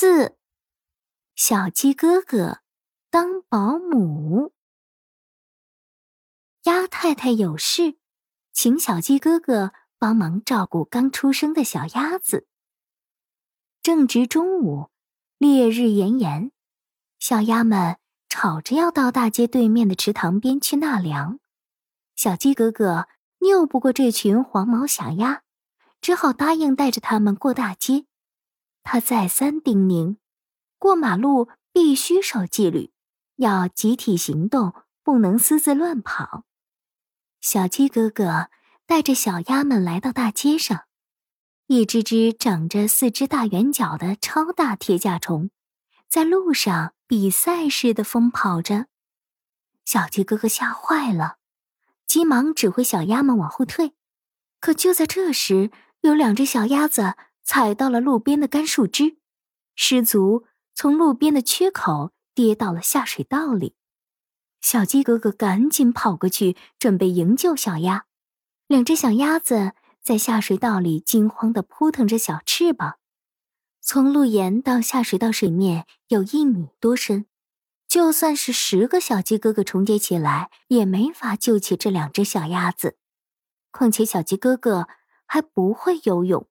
四，小鸡哥哥当保姆。鸭太太有事，请小鸡哥哥帮忙照顾刚出生的小鸭子。正值中午，烈日炎炎，小鸭们吵着要到大街对面的池塘边去纳凉。小鸡哥哥拗不过这群黄毛小鸭，只好答应带着他们过大街。他再三叮咛，过马路必须守纪律，要集体行动，不能私自乱跑。小鸡哥哥带着小鸭们来到大街上，一只只长着四只大圆角的超大铁甲虫，在路上比赛似的疯跑着。小鸡哥哥吓坏了，急忙指挥小鸭们往后退。可就在这时，有两只小鸭子。踩到了路边的干树枝，失足从路边的缺口跌到了下水道里。小鸡哥哥赶紧跑过去，准备营救小鸭。两只小鸭子在下水道里惊慌地扑腾着小翅膀。从路沿到下水道水面有一米多深，就算是十个小鸡哥哥重叠起来，也没法救起这两只小鸭子。况且小鸡哥哥还不会游泳。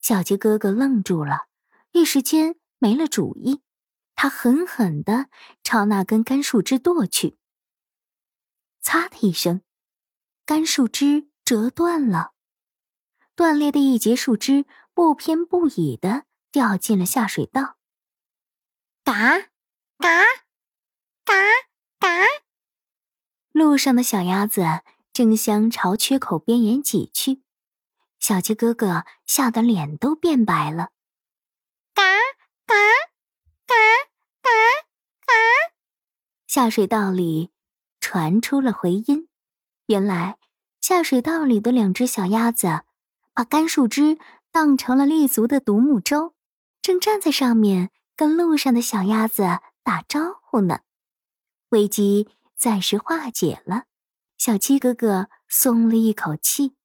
小鸡哥哥愣住了，一时间没了主意。他狠狠地朝那根干树枝剁去。嚓的一声，干树枝折断了，断裂的一截树枝不偏不倚地掉进了下水道。嘎嘎嘎嘎！路上的小鸭子争相朝缺口边缘挤去。小鸡哥哥吓得脸都变白了，嘎嘎嘎嘎嘎！下水道里传出了回音。原来下水道里的两只小鸭子把干树枝当成了立足的独木舟，正站在上面跟路上的小鸭子打招呼呢。危机暂时化解了，小鸡哥哥松了一口气。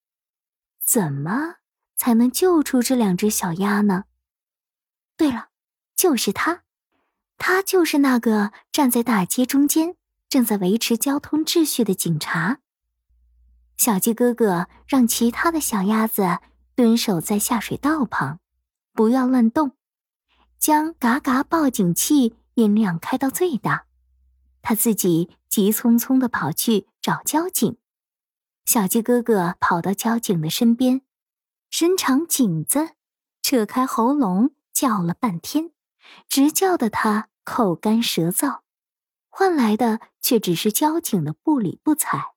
怎么才能救出这两只小鸭呢？对了，就是他，他就是那个站在大街中间，正在维持交通秩序的警察。小鸡哥哥让其他的小鸭子蹲守在下水道旁，不要乱动，将嘎嘎报警器音量开到最大。他自己急匆匆的跑去找交警。小鸡哥哥跑到交警的身边，伸长颈子，扯开喉咙叫了半天，直叫得他口干舌燥，换来的却只是交警的不理不睬。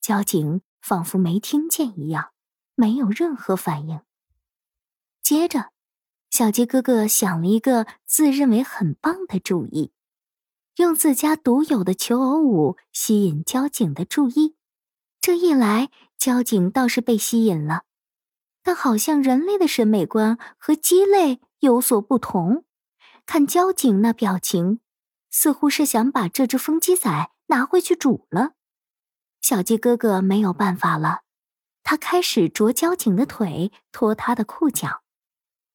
交警仿佛没听见一样，没有任何反应。接着，小鸡哥哥想了一个自认为很棒的主意，用自家独有的求偶舞吸引交警的注意。这一来，交警倒是被吸引了，但好像人类的审美观和鸡类有所不同。看交警那表情，似乎是想把这只疯鸡仔拿回去煮了。小鸡哥哥没有办法了，他开始啄交警的腿，脱他的裤脚。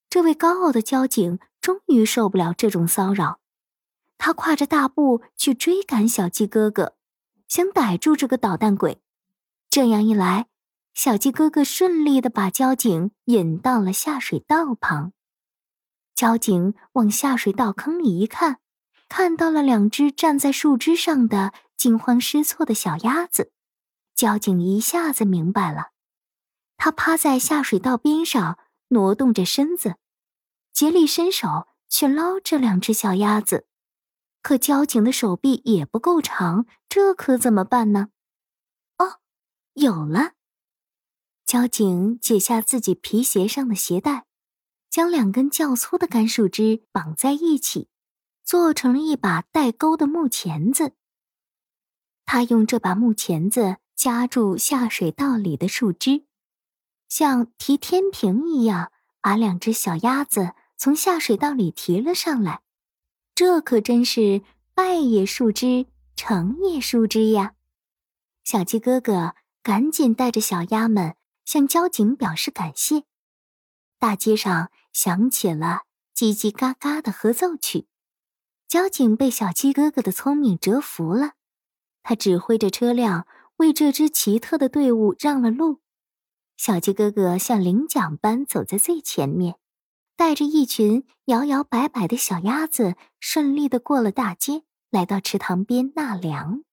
这位高傲的交警终于受不了这种骚扰，他跨着大步去追赶小鸡哥哥，想逮住这个捣蛋鬼。这样一来，小鸡哥哥顺利的把交警引到了下水道旁。交警往下水道坑里一看，看到了两只站在树枝上的惊慌失措的小鸭子。交警一下子明白了，他趴在下水道边上，挪动着身子，竭力伸手去捞这两只小鸭子。可交警的手臂也不够长，这可怎么办呢？有了。交警解下自己皮鞋上的鞋带，将两根较粗的干树枝绑在一起，做成了一把带钩的木钳子。他用这把木钳子夹住下水道里的树枝，像提天平一样，把两只小鸭子从下水道里提了上来。这可真是败也树枝，成也树枝呀！小鸡哥哥。赶紧带着小鸭们向交警表示感谢。大街上响起了叽叽嘎嘎的合奏曲。交警被小鸡哥哥的聪明折服了，他指挥着车辆为这支奇特的队伍让了路。小鸡哥哥像领奖般走在最前面，带着一群摇摇摆摆的小鸭子，顺利的过了大街，来到池塘边纳凉。